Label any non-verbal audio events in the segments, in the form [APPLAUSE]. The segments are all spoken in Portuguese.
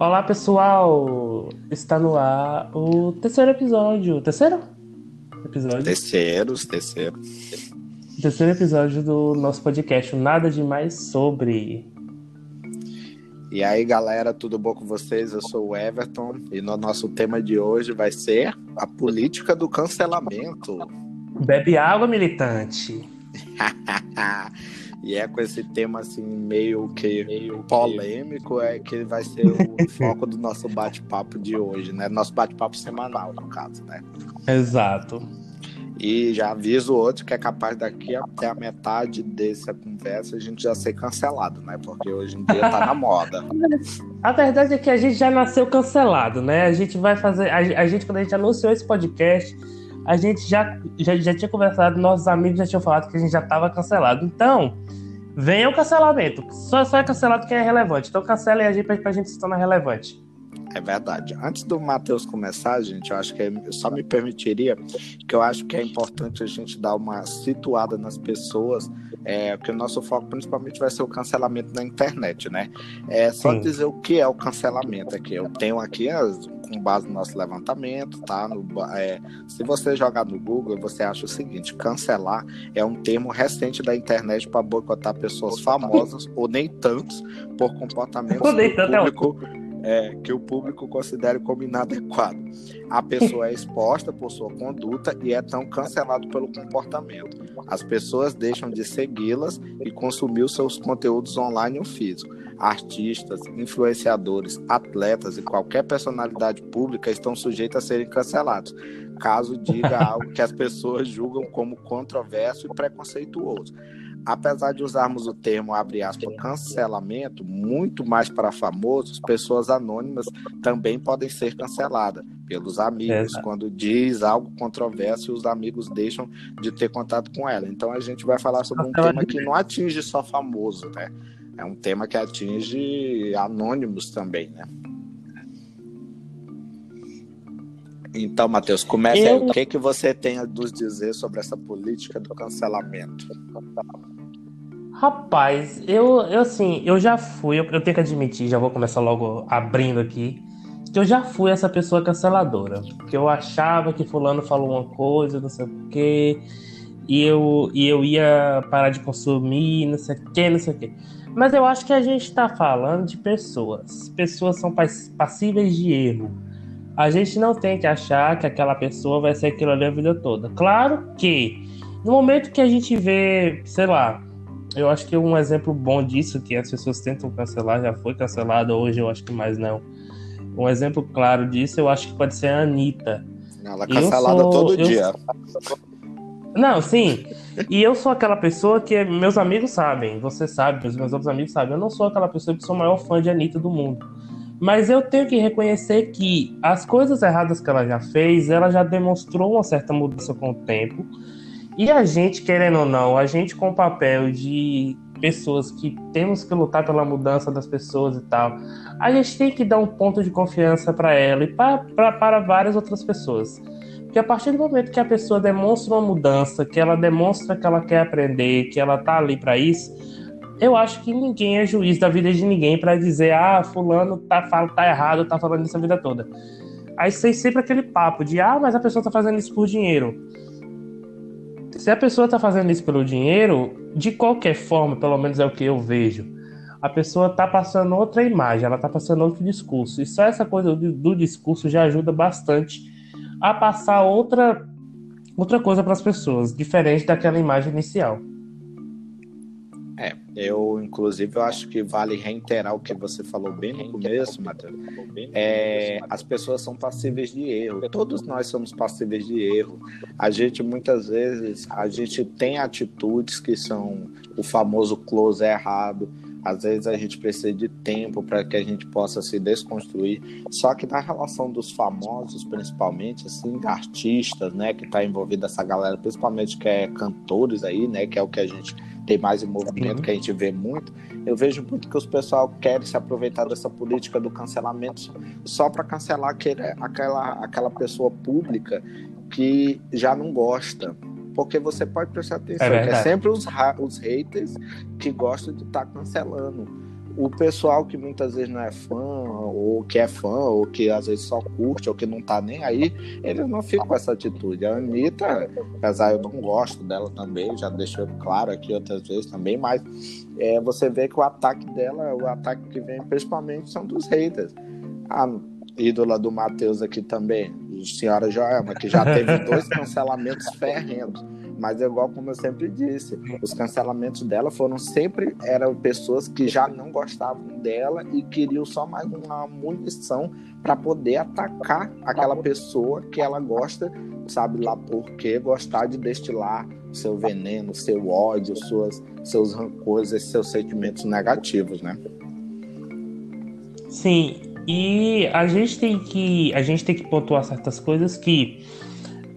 Olá, pessoal! Está no ar o terceiro episódio. Terceiro? Episódio? Terceiros, terceiro. Terceiro episódio do nosso podcast, Nada Demais Sobre. E aí, galera, tudo bom com vocês? Eu sou o Everton e no nosso tema de hoje vai ser a política do cancelamento. Bebe água, militante. [LAUGHS] e é com esse tema assim meio que meio polêmico é que vai ser o [LAUGHS] foco do nosso bate-papo de hoje, né? Nosso bate-papo semanal, no caso, né? Exato. E já aviso outro que é capaz daqui até a metade dessa conversa a gente já ser cancelado, né? Porque hoje em dia tá na moda. [LAUGHS] A verdade é que a gente já nasceu cancelado, né? A gente vai fazer. A, a gente, quando a gente anunciou esse podcast, a gente já, já, já tinha conversado, nossos amigos já tinham falado que a gente já estava cancelado. Então, venha o cancelamento. Só, só é cancelado quem é relevante. Então cancelem a gente pra, pra gente se tornar relevante. É verdade. Antes do Matheus começar, gente, eu acho que eu só me permitiria que eu acho que é importante a gente dar uma situada nas pessoas, é, porque o nosso foco principalmente vai ser o cancelamento na internet, né? É só Sim. dizer o que é o cancelamento aqui. Eu tenho aqui com base no nosso levantamento, tá? No, é, se você jogar no Google, você acha o seguinte: cancelar é um termo recente da internet para boicotar pessoas famosas ou nem tantos por comportamentos é público é, que o público considere como inadequado. A pessoa é exposta por sua conduta e é tão cancelado pelo comportamento. As pessoas deixam de segui-las e consumir os seus conteúdos online ou físico. Artistas, influenciadores, atletas e qualquer personalidade pública estão sujeitos a serem cancelados, caso diga [LAUGHS] algo que as pessoas julgam como controverso e preconceituoso apesar de usarmos o termo abre aspas cancelamento muito mais para famosos, pessoas anônimas também podem ser canceladas pelos amigos é. quando diz algo controverso e os amigos deixam de ter contato com ela. Então a gente vai falar sobre um tema que não atinge só famoso, né? É um tema que atinge anônimos também, né? Então, Matheus, comece eu... aí. O que, que você tem a nos dizer sobre essa política do cancelamento? Rapaz, eu, eu assim, eu já fui, eu, eu tenho que admitir, já vou começar logo abrindo aqui, que eu já fui essa pessoa canceladora. Que eu achava que fulano falou uma coisa, não sei o quê, e eu, e eu ia parar de consumir, não sei o quê, não sei o quê. Mas eu acho que a gente está falando de pessoas. Pessoas são passíveis de erro a gente não tem que achar que aquela pessoa vai ser aquilo ali a vida toda. Claro que no momento que a gente vê, sei lá, eu acho que um exemplo bom disso que as pessoas tentam cancelar já foi cancelado hoje, eu acho que mais não. Um exemplo claro disso, eu acho que pode ser a Anitta. Ela é cancelada sou, todo dia. Não, sim. E eu sou aquela pessoa que meus amigos sabem, você sabe, os meus outros amigos sabem. Eu não sou aquela pessoa que sou o maior fã de Anitta do mundo. Mas eu tenho que reconhecer que as coisas erradas que ela já fez, ela já demonstrou uma certa mudança com o tempo. E a gente, querendo ou não, a gente com o papel de pessoas que temos que lutar pela mudança das pessoas e tal, a gente tem que dar um ponto de confiança para ela e para várias outras pessoas. Porque a partir do momento que a pessoa demonstra uma mudança, que ela demonstra que ela quer aprender, que ela tá ali para isso, eu acho que ninguém é juiz da vida de ninguém para dizer, ah, fulano tá, fala, tá errado, tá falando isso a vida toda. Aí tem sempre aquele papo de, ah, mas a pessoa tá fazendo isso por dinheiro. Se a pessoa tá fazendo isso pelo dinheiro, de qualquer forma, pelo menos é o que eu vejo, a pessoa tá passando outra imagem, ela tá passando outro discurso. E só essa coisa do, do discurso já ajuda bastante a passar outra, outra coisa para as pessoas, diferente daquela imagem inicial. É, eu, inclusive, eu acho que vale reiterar o que você falou bem no começo, Matheus. É, as pessoas são passíveis de erro. Todos nós somos passíveis de erro. A gente, muitas vezes, a gente tem atitudes que são o famoso close errado. Às vezes a gente precisa de tempo para que a gente possa se desconstruir. Só que na relação dos famosos, principalmente, assim, artistas, né, que está envolvida essa galera, principalmente que é cantores aí, né, que é o que a gente tem mais em movimento, uhum. que a gente vê muito, eu vejo muito que os pessoal querem se aproveitar dessa política do cancelamento só para cancelar aquele, aquela, aquela pessoa pública que já não gosta. Porque você pode prestar atenção, é que é sempre os, os haters que gostam de estar tá cancelando. o pessoal que muitas vezes não é fã, ou que é fã, ou que às vezes só curte, ou que não tá nem aí, eles não ficam com essa atitude. A Anitta, apesar eu não gosto dela também, já deixou claro aqui outras vezes também, mas é, você vê que o ataque dela, o ataque que vem principalmente são dos haters. A ídola do Matheus aqui também, senhora Joelma, que já teve [LAUGHS] dois cancelamentos ferrentos mas é igual como eu sempre disse, os cancelamentos dela foram sempre eram pessoas que já não gostavam dela e queriam só mais uma munição para poder atacar aquela pessoa que ela gosta, sabe lá por quê, gostar de destilar seu veneno, seu ódio, suas, seus rancores, seus sentimentos negativos, né? Sim, e a gente tem que a gente tem que pontuar certas coisas que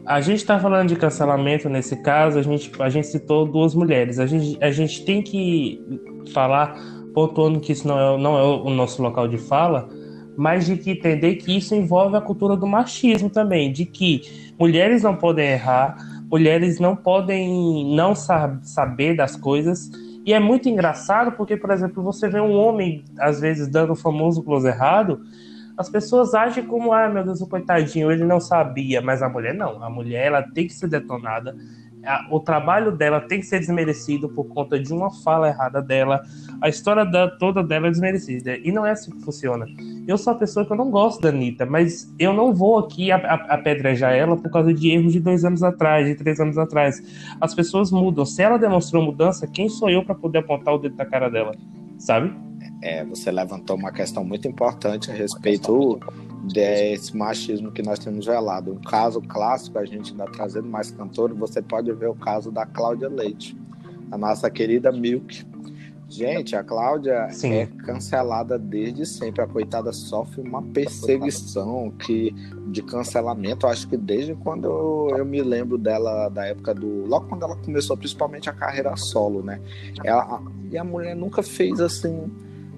a gente está falando de cancelamento nesse caso, a gente, a gente citou duas mulheres. A gente, a gente tem que falar, pontuando que isso não é, não é o nosso local de fala, mas de que entender que isso envolve a cultura do machismo também, de que mulheres não podem errar, mulheres não podem não saber das coisas. E é muito engraçado porque, por exemplo, você vê um homem, às vezes, dando o famoso close errado, as pessoas agem como, ah, meu Deus, o coitadinho, ele não sabia, mas a mulher não. A mulher, ela tem que ser detonada. O trabalho dela tem que ser desmerecido por conta de uma fala errada dela. A história da, toda dela é desmerecida. E não é assim que funciona. Eu sou a pessoa que eu não gosto da Anitta, mas eu não vou aqui apedrejar ela por causa de erros de dois anos atrás, de três anos atrás. As pessoas mudam. Se ela demonstrou mudança, quem sou eu para poder apontar o dedo na cara dela? Sabe? É, você levantou uma questão muito importante a respeito desse machismo que nós temos velado. Um caso clássico, a gente ainda trazendo mais cantor, você pode ver o caso da Cláudia Leite, a nossa querida Milk. Gente, a Cláudia Sim. é cancelada desde sempre. A coitada sofre uma perseguição que de cancelamento. Acho que desde quando eu, eu, me lembro dela, da época do. Logo quando ela começou, principalmente a carreira solo, né? Ela, e a mulher nunca fez assim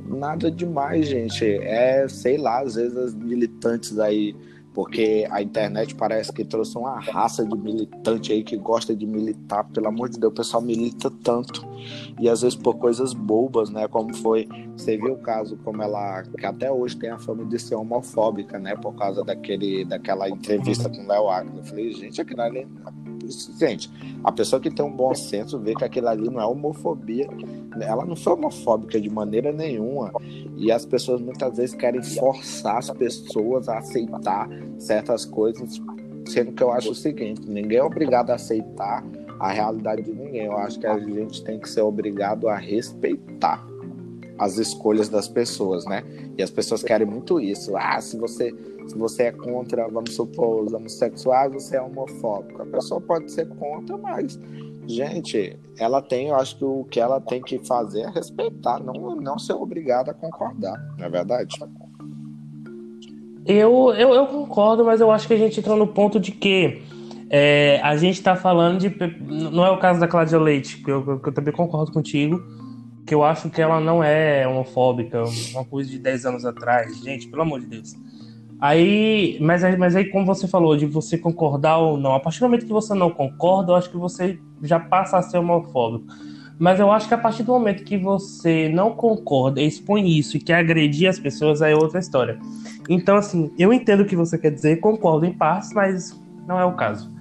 nada demais, gente. É, sei lá, às vezes as militantes aí, porque a internet parece que trouxe uma raça de militante aí que gosta de militar. Pelo amor de Deus, o pessoal milita tanto. E às vezes por coisas bobas, né? Como foi. Você viu o caso como ela. que até hoje tem a fama de ser homofóbica, né? Por causa daquele, daquela entrevista com o Léo Agnes. Eu falei, gente, aquilo ali gente, a pessoa que tem um bom senso vê que aquilo ali não é homofobia. Ela não foi homofóbica de maneira nenhuma. E as pessoas muitas vezes querem forçar as pessoas a aceitar certas coisas, sendo que eu acho o seguinte: ninguém é obrigado a aceitar a realidade de ninguém. Eu acho que a gente tem que ser obrigado a respeitar as escolhas das pessoas, né? E as pessoas querem muito isso. Ah, se você se você é contra, vamos supor, os homossexuais, você é homofóbico. A pessoa pode ser contra, mas, gente, ela tem, eu acho que o que ela tem que fazer é respeitar, não, não ser obrigada a concordar, não é verdade? Eu, eu, eu concordo, mas eu acho que a gente entrou no ponto de que é, a gente está falando de. Não é o caso da Cláudia Leite, que eu, que eu também concordo contigo que eu acho que ela não é homofóbica, uma coisa de 10 anos atrás. Gente, pelo amor de Deus. Aí, mas, mas aí, como você falou, de você concordar ou não, a partir do momento que você não concorda, eu acho que você já passa a ser homofóbico. Mas eu acho que a partir do momento que você não concorda, expõe isso e quer agredir as pessoas, aí é outra história. Então, assim, eu entendo o que você quer dizer, concordo em partes, mas não é o caso.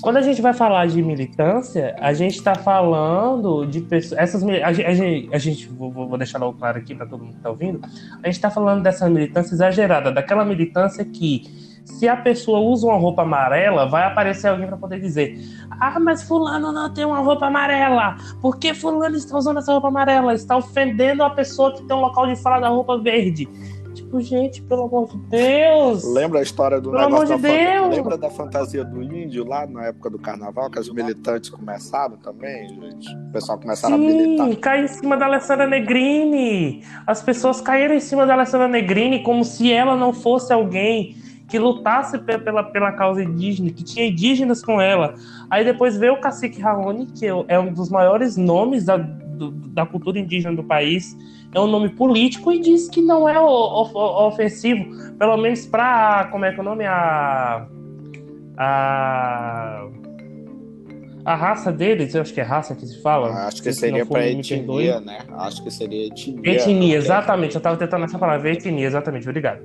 Quando a gente vai falar de militância, a gente está falando de pessoas. Essas, a, gente, a gente vou, vou deixar logo claro aqui para todo mundo que está ouvindo. A gente está falando dessa militância exagerada, daquela militância que, se a pessoa usa uma roupa amarela, vai aparecer alguém para poder dizer: Ah, mas Fulano não tem uma roupa amarela. Por que Fulano está usando essa roupa amarela? Está ofendendo a pessoa que tem um local de fala da roupa verde. Tipo, gente, pelo amor de Deus. Lembra a história do pelo negócio amor de da Deus. Lembra da fantasia do índio lá na época do carnaval, que as militantes começaram também, gente? O pessoal começaram Sim, a militar. Sim, cai em cima da Alessandra Negrini. As pessoas caíram em cima da Alessandra Negrini como se ela não fosse alguém que lutasse pela, pela causa indígena, que tinha indígenas com ela. Aí depois veio o cacique Raoni, que é um dos maiores nomes da, do, da cultura indígena do país, é um nome político e diz que não é ofensivo, pelo menos para como é que é o nome a a a raça deles, eu acho que é raça que se fala. Acho que seria para etnia, né? Acho que seria etnia. Etnia, exatamente. Eu tava tentando essa palavra, etnia, exatamente, obrigado.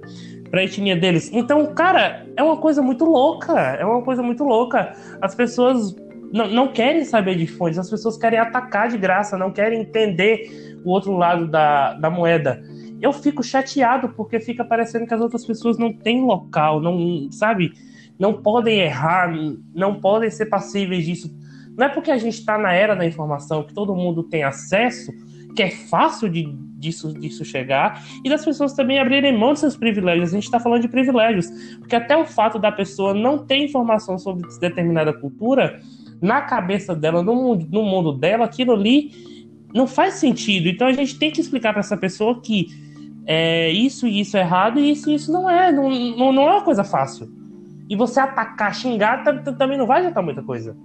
Pra etnia deles. Então, cara, é uma coisa muito louca. É uma coisa muito louca. As pessoas não, não querem saber de fontes, as pessoas querem atacar de graça, não querem entender o outro lado da, da moeda. Eu fico chateado porque fica parecendo que as outras pessoas não têm local, não, sabe? Não podem errar, não podem ser passíveis disso não é porque a gente está na era da informação, que todo mundo tem acesso, que é fácil de, disso, disso chegar, e das pessoas também abrirem mão dos seus privilégios. A gente está falando de privilégios, porque até o fato da pessoa não ter informação sobre determinada cultura, na cabeça dela, no mundo, no mundo dela, aquilo ali não faz sentido. Então a gente tem que explicar para essa pessoa que é, isso e isso é errado e isso e isso não é. Não, não, não é uma coisa fácil. E você atacar, xingar, também não vai adiantar muita coisa.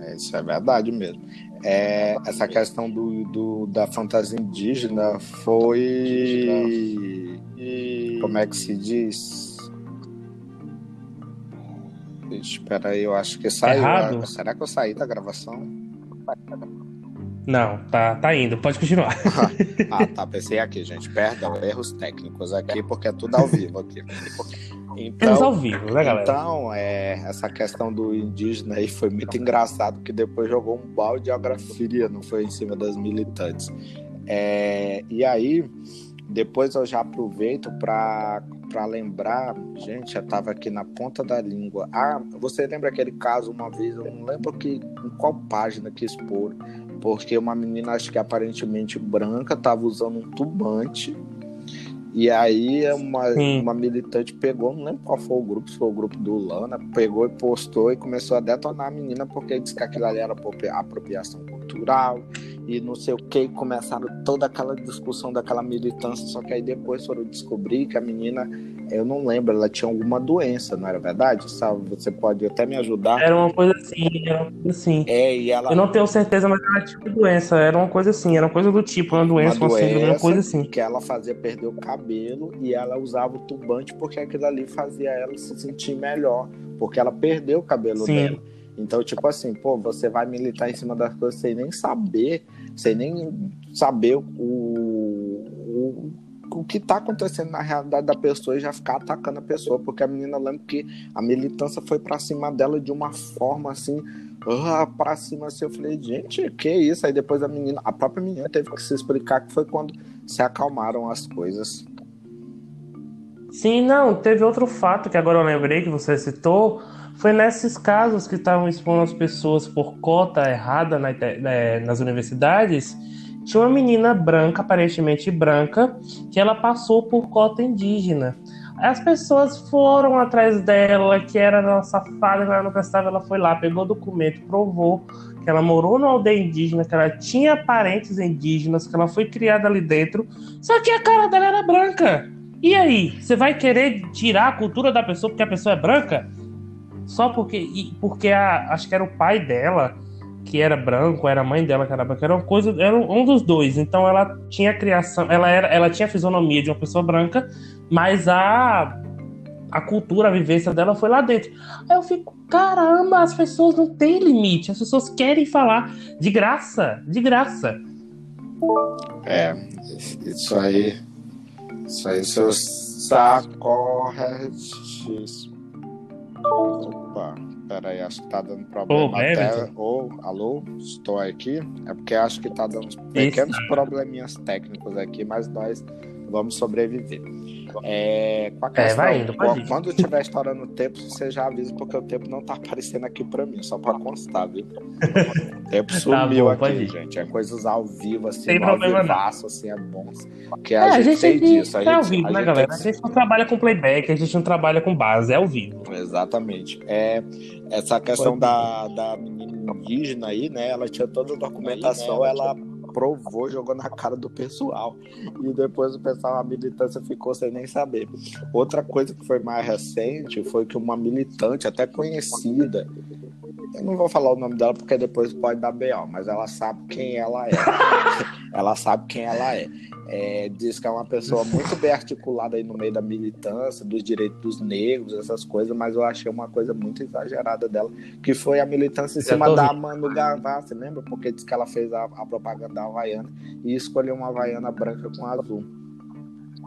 É, isso é verdade mesmo. É, essa questão do, do, da fantasia indígena foi. Como é que se diz? Espera aí, eu acho que saiu. Errado? Será que eu saí da gravação? Não, tá, tá indo, pode continuar. [LAUGHS] ah, tá, pensei aqui, gente. Perdão, erros técnicos aqui, porque é tudo ao vivo aqui. Então, ao vivo, né, galera? Então, é, essa questão do indígena aí foi muito engraçado, que depois jogou um balde de geografia, não foi em cima das militantes. É, e aí, depois eu já aproveito para lembrar, gente, já estava aqui na ponta da língua. Ah, você lembra aquele caso uma vez, eu não lembro que, em qual página que expor, porque uma menina, acho que aparentemente branca, estava usando um turbante e aí uma, uma militante pegou, não lembro qual foi o grupo, se foi o grupo do Lana, pegou e postou e começou a detonar a menina porque disse que aquilo ali era apropriação cultural e não sei o que, começaram toda aquela discussão daquela militância, só que aí depois foram descobrir que a menina, eu não lembro, ela tinha alguma doença, não era verdade? Sabe, você pode até me ajudar? Era uma coisa assim, era uma coisa assim. É, e ela... Eu não tenho certeza, mas ela tinha doença, era uma coisa assim, era uma coisa do tipo, uma doença, uma, doença, uma, uma coisa assim. Que ela fazia perder o cabelo e ela usava o turbante porque aquilo ali fazia ela se sentir melhor, porque ela perdeu o cabelo Sim. dela. Então, tipo assim, pô, você vai militar em cima das coisas sem nem saber, sem nem saber o, o, o que tá acontecendo na realidade da pessoa e já ficar atacando a pessoa, porque a menina lembra que a militância foi para cima dela de uma forma assim, uh, pra cima assim. Eu falei, gente, que isso? Aí depois a menina, a própria menina teve que se explicar que foi quando se acalmaram as coisas. Sim, não, teve outro fato que agora eu lembrei que você citou foi nesses casos que estavam expondo as pessoas por cota errada na, né, nas universidades. Tinha uma menina branca, aparentemente branca, que ela passou por cota indígena. As pessoas foram atrás dela, que era uma safada, ela não prestava, ela foi lá, pegou o documento, provou que ela morou numa aldeia indígena, que ela tinha parentes indígenas, que ela foi criada ali dentro, só que a cara dela era branca. E aí, você vai querer tirar a cultura da pessoa porque a pessoa é branca? Só porque. Porque a, acho que era o pai dela, que era branco, era a mãe dela que era branca, era uma coisa. Era um dos dois. Então ela tinha a criação. Ela, era, ela tinha a fisionomia de uma pessoa branca, mas a. A cultura, a vivência dela foi lá dentro. Aí eu fico, caramba, as pessoas não têm limite, as pessoas querem falar de graça, de graça. É, isso aí. Isso aí, seu saco corretíssimo. Opa, peraí, acho que tá dando problema oh, até. Oh, alô, estou aqui. É porque acho que tá dando pequenos Isso. probleminhas técnicos aqui, mas nós vamos sobreviver. É, com a questão, é, vai indo, pode quando estiver estourando o tempo, você já avisa, porque o tempo não tá aparecendo aqui pra mim, só pra constar, viu? O tempo tá sumiu tá bom, aqui, gente. É coisas ao vivo, assim, Sem ao vivaço, assim, é bom. Que a, é, gente a gente tem disso. A é gente, ao vivo, né, galera? A gente não trabalha com playback, a gente não trabalha com base, é ao vivo. Exatamente. É, essa questão da, da menina indígena aí, né? Ela tinha toda a documentação, aí, né, ela provou, jogou na cara do pessoal. E depois o pessoal, a militância ficou sem nem saber. Outra coisa que foi mais recente foi que uma militante, até conhecida, eu não vou falar o nome dela porque depois pode dar B.O., mas ela sabe quem ela é. [LAUGHS] ela sabe quem ela é. é. Diz que é uma pessoa muito bem articulada aí no meio da militância, dos direitos dos negros, essas coisas, mas eu achei uma coisa muito exagerada dela, que foi a militância em cima da Manu Gavassi, lembra? Porque diz que ela fez a, a propaganda da Havaiana e escolheu uma Havaiana branca com azul.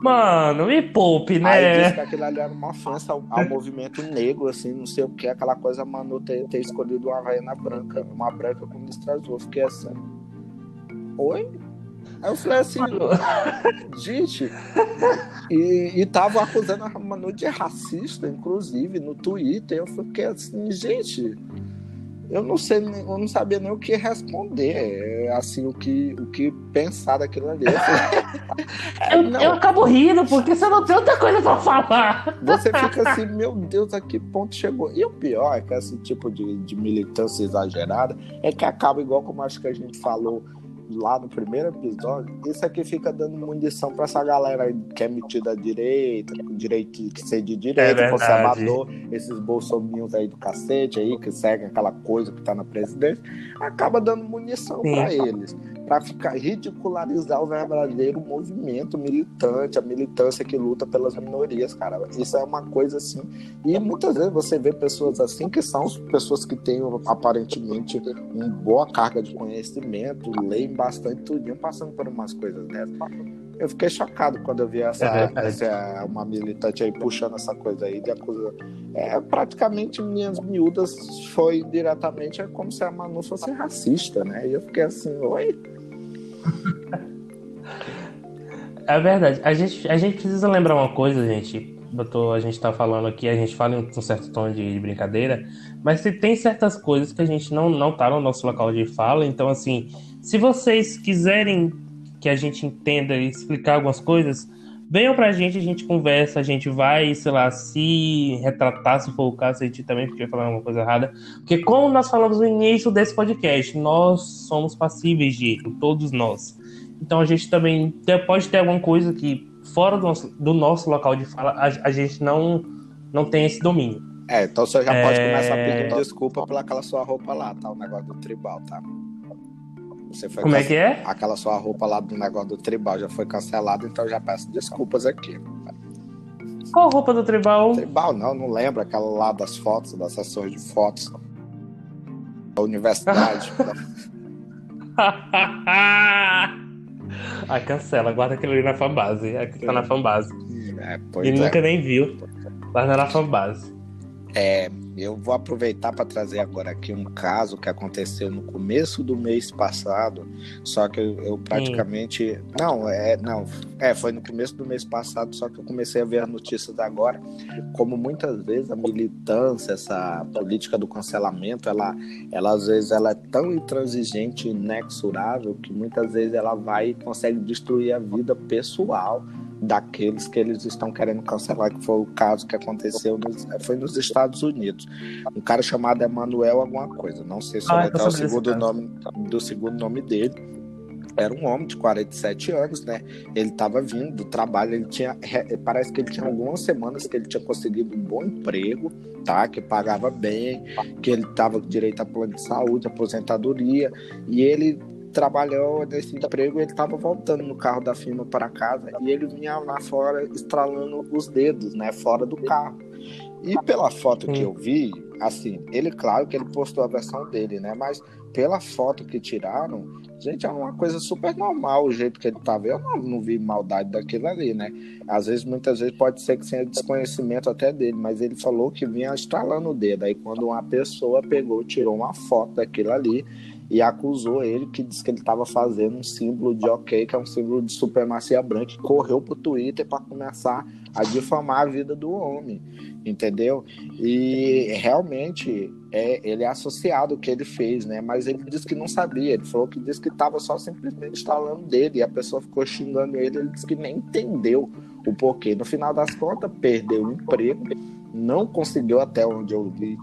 Mano, me poupe, né? Aí disse que aquilo ali era uma ofensa ao, ao movimento negro, assim, não sei o que, aquela coisa, Manu ter, ter escolhido uma Havaiana branca, uma branca com listra azul. Fiquei assim. Oi? Aí eu falei assim, [LAUGHS] gente, e, e tava acusando a Manu de racista, inclusive, no Twitter. Eu fiquei assim, gente, eu não sei, eu não sabia nem o que responder, é, assim, o que, o que pensar daquilo ali. [LAUGHS] eu, eu, acabo rindo, porque você não tem outra coisa para falar. Você fica assim, meu Deus, a que ponto chegou? E o pior é que esse tipo de, de militância exagerada é que acaba igual como acho que a gente falou lá no primeiro episódio, isso aqui fica dando munição para essa galera que é metida à direita, direito que ser de direita, é conservador, esses bolsominhos aí do cacete aí, que seguem aquela coisa que tá na presidência, acaba dando munição para eles para ficar ridicularizar o verdadeiro movimento militante, a militância que luta pelas minorias, cara. Isso é uma coisa assim. E muitas vezes você vê pessoas assim que são pessoas que têm aparentemente uma boa carga de conhecimento, leem bastante tudinho, passando por umas coisas dessas. Eu fiquei chocado quando eu vi essa, é essa uma militante aí puxando essa coisa aí de acusar. É, praticamente minhas miúdas foi diretamente é como se a Manu fosse racista, né? E eu fiquei assim, oi? É verdade. A gente, a gente precisa lembrar uma coisa, gente. Doutor, a gente tá falando aqui, a gente fala em um certo tom de, de brincadeira, mas se tem certas coisas que a gente não, não tá no nosso local de fala, então assim, se vocês quiserem que a gente entenda e explicar algumas coisas, venham pra gente, a gente conversa, a gente vai, sei lá, se retratar, se for o caso, a gente também podia falar alguma coisa errada. Porque como nós falamos no início desse podcast, nós somos passíveis de erro, todos nós. Então a gente também pode ter alguma coisa que fora do nosso, do nosso local de fala, a, a, gente não, não tem esse domínio. É, então você já pode é... começar pedindo desculpa pelaquela sua roupa lá, tá? O negócio do tribal, tá? Você foi Como é que é? Aquela sua roupa lá do negócio do tribal já foi cancelada, então eu já peço desculpas aqui. Qual roupa do tribal? Tribal, não, não lembro. Aquela lá das fotos, das sessões de fotos da universidade. [LAUGHS] ah, cancela, guarda aquilo ali na fanbase. Aqui tá na fanbase. É, e é. nunca nem viu. Guarda na fanbase. É, eu vou aproveitar para trazer agora aqui um caso que aconteceu no começo do mês passado, só que eu, eu praticamente Sim. não é não é foi no começo do mês passado, só que eu comecei a ver as notícias agora, como muitas vezes a militância, essa política do cancelamento, ela, ela às vezes ela é tão intransigente, inexorável que muitas vezes ela vai e consegue destruir a vida pessoal daqueles que eles estão querendo cancelar, que foi o caso que aconteceu nos, foi nos Estados Unidos. Um cara chamado Emanuel alguma coisa, não sei se ah, é o segundo nome do segundo nome dele. Era um homem de 47 anos, né? Ele estava vindo do trabalho, ele tinha parece que ele tinha algumas semanas que ele tinha conseguido um bom emprego, tá? Que pagava bem, que ele estava com direito a plano de saúde, aposentadoria, e ele trabalhou nesse emprego, ele estava voltando no carro da firma para casa e ele vinha lá fora estralando os dedos, né, fora do carro. E pela foto que eu vi, assim, ele, claro que ele postou a versão dele, né, mas pela foto que tiraram, gente, é uma coisa super normal o jeito que ele estava. Eu não, não vi maldade daquilo ali, né? Às vezes, muitas vezes, pode ser que seja desconhecimento até dele, mas ele falou que vinha estralando o dedo. Aí, quando uma pessoa pegou, tirou uma foto daquilo ali e acusou ele que disse que ele estava fazendo um símbolo de ok, que é um símbolo de supremacia branca, e correu pro Twitter para começar a difamar a vida do homem, entendeu? E realmente é, ele é associado ao que ele fez, né? Mas ele disse que não sabia, ele falou que disse que estava só simplesmente instalando dele, e a pessoa ficou xingando ele, ele disse que nem entendeu o porquê. No final das contas, perdeu o emprego, não conseguiu até onde eu vi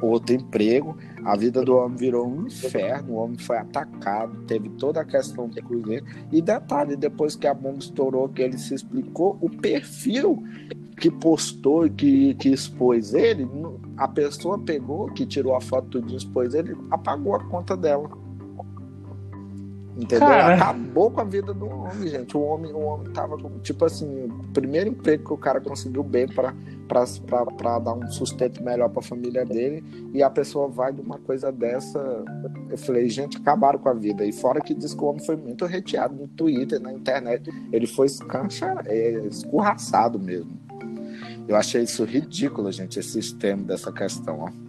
outro emprego. A vida do homem virou um inferno, o homem foi atacado, teve toda a questão do cruzeiro. E detalhe, depois que a bomba estourou, que ele se explicou, o perfil que postou e que, que expôs ele, a pessoa pegou, que tirou a foto e expôs ele, apagou a conta dela. Entendeu? Cara... Acabou com a vida do homem, gente. O homem, o homem tava tipo assim, o primeiro emprego que o cara conseguiu bem para dar um sustento melhor para a família dele, e a pessoa vai de uma coisa dessa. Eu falei, gente, acabaram com a vida. E fora que diz que o homem foi muito reteado no Twitter, na internet. Ele foi escancha, é, escorraçado mesmo. Eu achei isso ridículo, gente, esse sistema dessa questão, ó.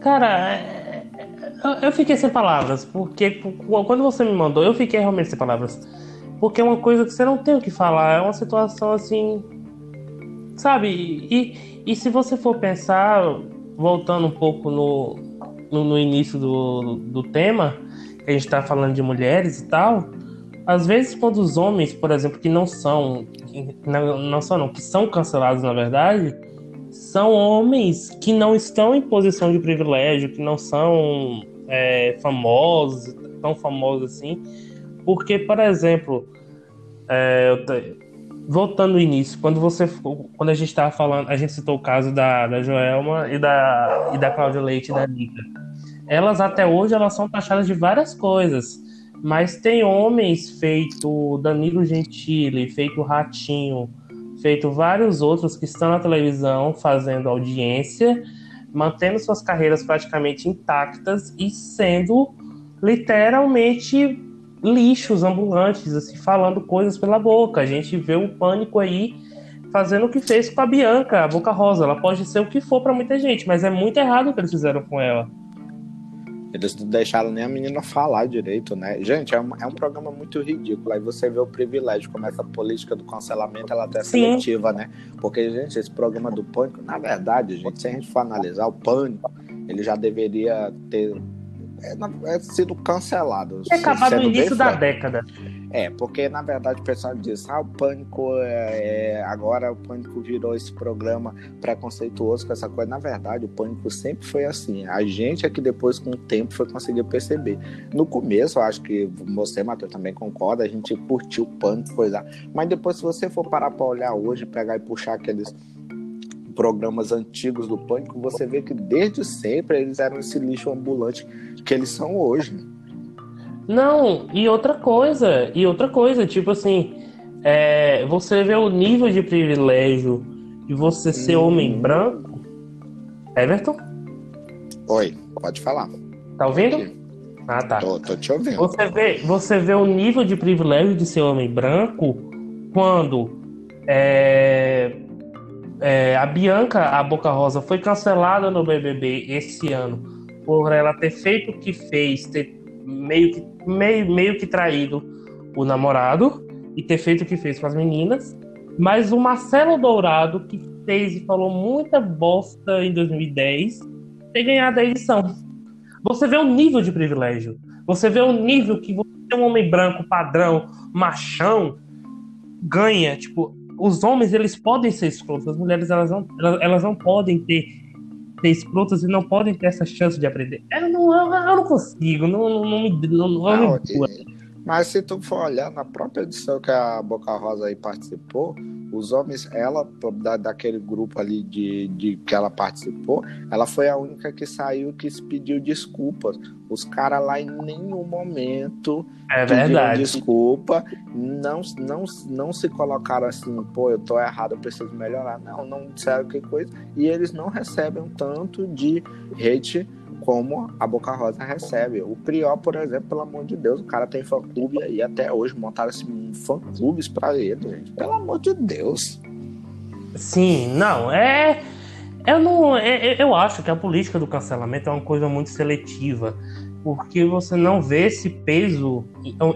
Cara, eu fiquei sem palavras, porque quando você me mandou, eu fiquei realmente sem palavras. Porque é uma coisa que você não tem o que falar, é uma situação assim. Sabe? E, e se você for pensar, voltando um pouco no, no, no início do, do tema, que a gente está falando de mulheres e tal, às vezes quando os homens, por exemplo, que não são, não, não são não, que são cancelados na verdade, são homens que não estão em posição de privilégio, que não são é, famosos, tão famosos assim. Porque, por exemplo, é, voltando ao início, quando você quando a gente estava falando, a gente citou o caso da, da Joelma e da, e da Cláudia Leite e da Anitta. Elas até hoje elas são taxadas de várias coisas. Mas tem homens feito Danilo Gentili, feito Ratinho, feito vários outros que estão na televisão fazendo audiência, mantendo suas carreiras praticamente intactas e sendo literalmente lixos ambulantes, assim, falando coisas pela boca. A gente vê o pânico aí fazendo o que fez com a Bianca, a Boca Rosa. Ela pode ser o que for para muita gente, mas é muito errado o que eles fizeram com ela. Eles não deixaram nem a menina falar direito, né? Gente, é um, é um programa muito ridículo. Aí você vê o privilégio, como essa política do cancelamento, ela até é seletiva, né? Porque, gente, esse programa do Pânico, na verdade, gente, se a gente for analisar, o Pânico, ele já deveria ter é, é sido cancelado. É acabado no início da década. É, porque na verdade o pessoal diz, ah, o pânico é, é, agora o pânico virou esse programa preconceituoso com essa coisa. Na verdade, o pânico sempre foi assim. A gente é que depois, com o tempo, foi conseguir perceber. No começo, eu acho que você, Matheus, também concorda, a gente curtiu o pânico, coisa. Mas depois, se você for parar para olhar hoje, pegar e puxar aqueles programas antigos do pânico, você vê que desde sempre eles eram esse lixo ambulante que eles são hoje. Não, e outra coisa, e outra coisa, tipo assim, é, você vê o nível de privilégio de você ser hum. homem branco. Everton? Oi, pode falar. Tá ouvindo? Ah, tá. Tô, tô te ouvindo. Você vê, você vê o nível de privilégio de ser homem branco quando é, é, a Bianca, a Boca Rosa, foi cancelada no BBB esse ano por ela ter feito o que fez, ter meio que, meio, meio que traído o namorado e ter feito o que fez com as meninas. Mas o Marcelo Dourado, que fez e falou muita bosta em 2010, ter ganhado a edição. Você vê o nível de privilégio. Você vê o nível que você um homem branco, padrão, machão, ganha. Tipo, os homens, eles podem ser escrotos. As mulheres, elas não, elas, elas não podem ter ser escrotas e não podem ter essa chance de aprender. Eu não, eu, eu não consigo, não, não, não me. Não, não, não me mas se tu for olhar na própria edição que a Boca Rosa aí participou, os homens, ela, da, daquele grupo ali de, de que ela participou, ela foi a única que saiu que se pediu desculpas. Os caras lá em nenhum momento é verdade. desculpa, não, não, não se colocaram assim, pô, eu tô errado, eu preciso melhorar. Não, não disseram que coisa. E eles não recebem tanto de hate como a Boca Rosa recebe. O Prior, por exemplo, pelo amor de Deus, o cara tem fã-clube aí até hoje, montaram assim, fã-clubes pra ele, gente. Pelo amor de Deus. Sim, não, é. Eu não. É, é, eu acho que a política do cancelamento é uma coisa muito seletiva. Porque você não vê esse peso,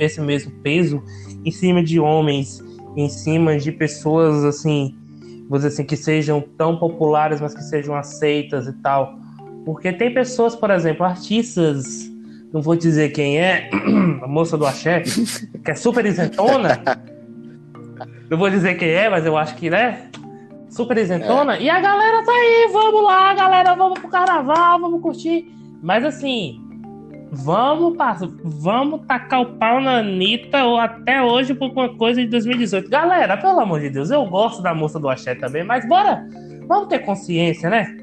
esse mesmo peso, em cima de homens, em cima de pessoas assim, vou dizer assim, que sejam tão populares, mas que sejam aceitas e tal. Porque tem pessoas, por exemplo, artistas, não vou dizer quem é, [CLEARS THROAT] a moça do axé, que é super isentona. [LAUGHS] Não vou dizer quem é, mas eu acho que, né? super isentona, é. e a galera tá aí, vamos lá, galera, vamos pro carnaval, vamos curtir. Mas assim, vamos, vamos tacar o pau na Anitta ou até hoje por uma coisa de 2018. Galera, pelo amor de Deus, eu gosto da moça do Axé também, mas bora, vamos ter consciência, né?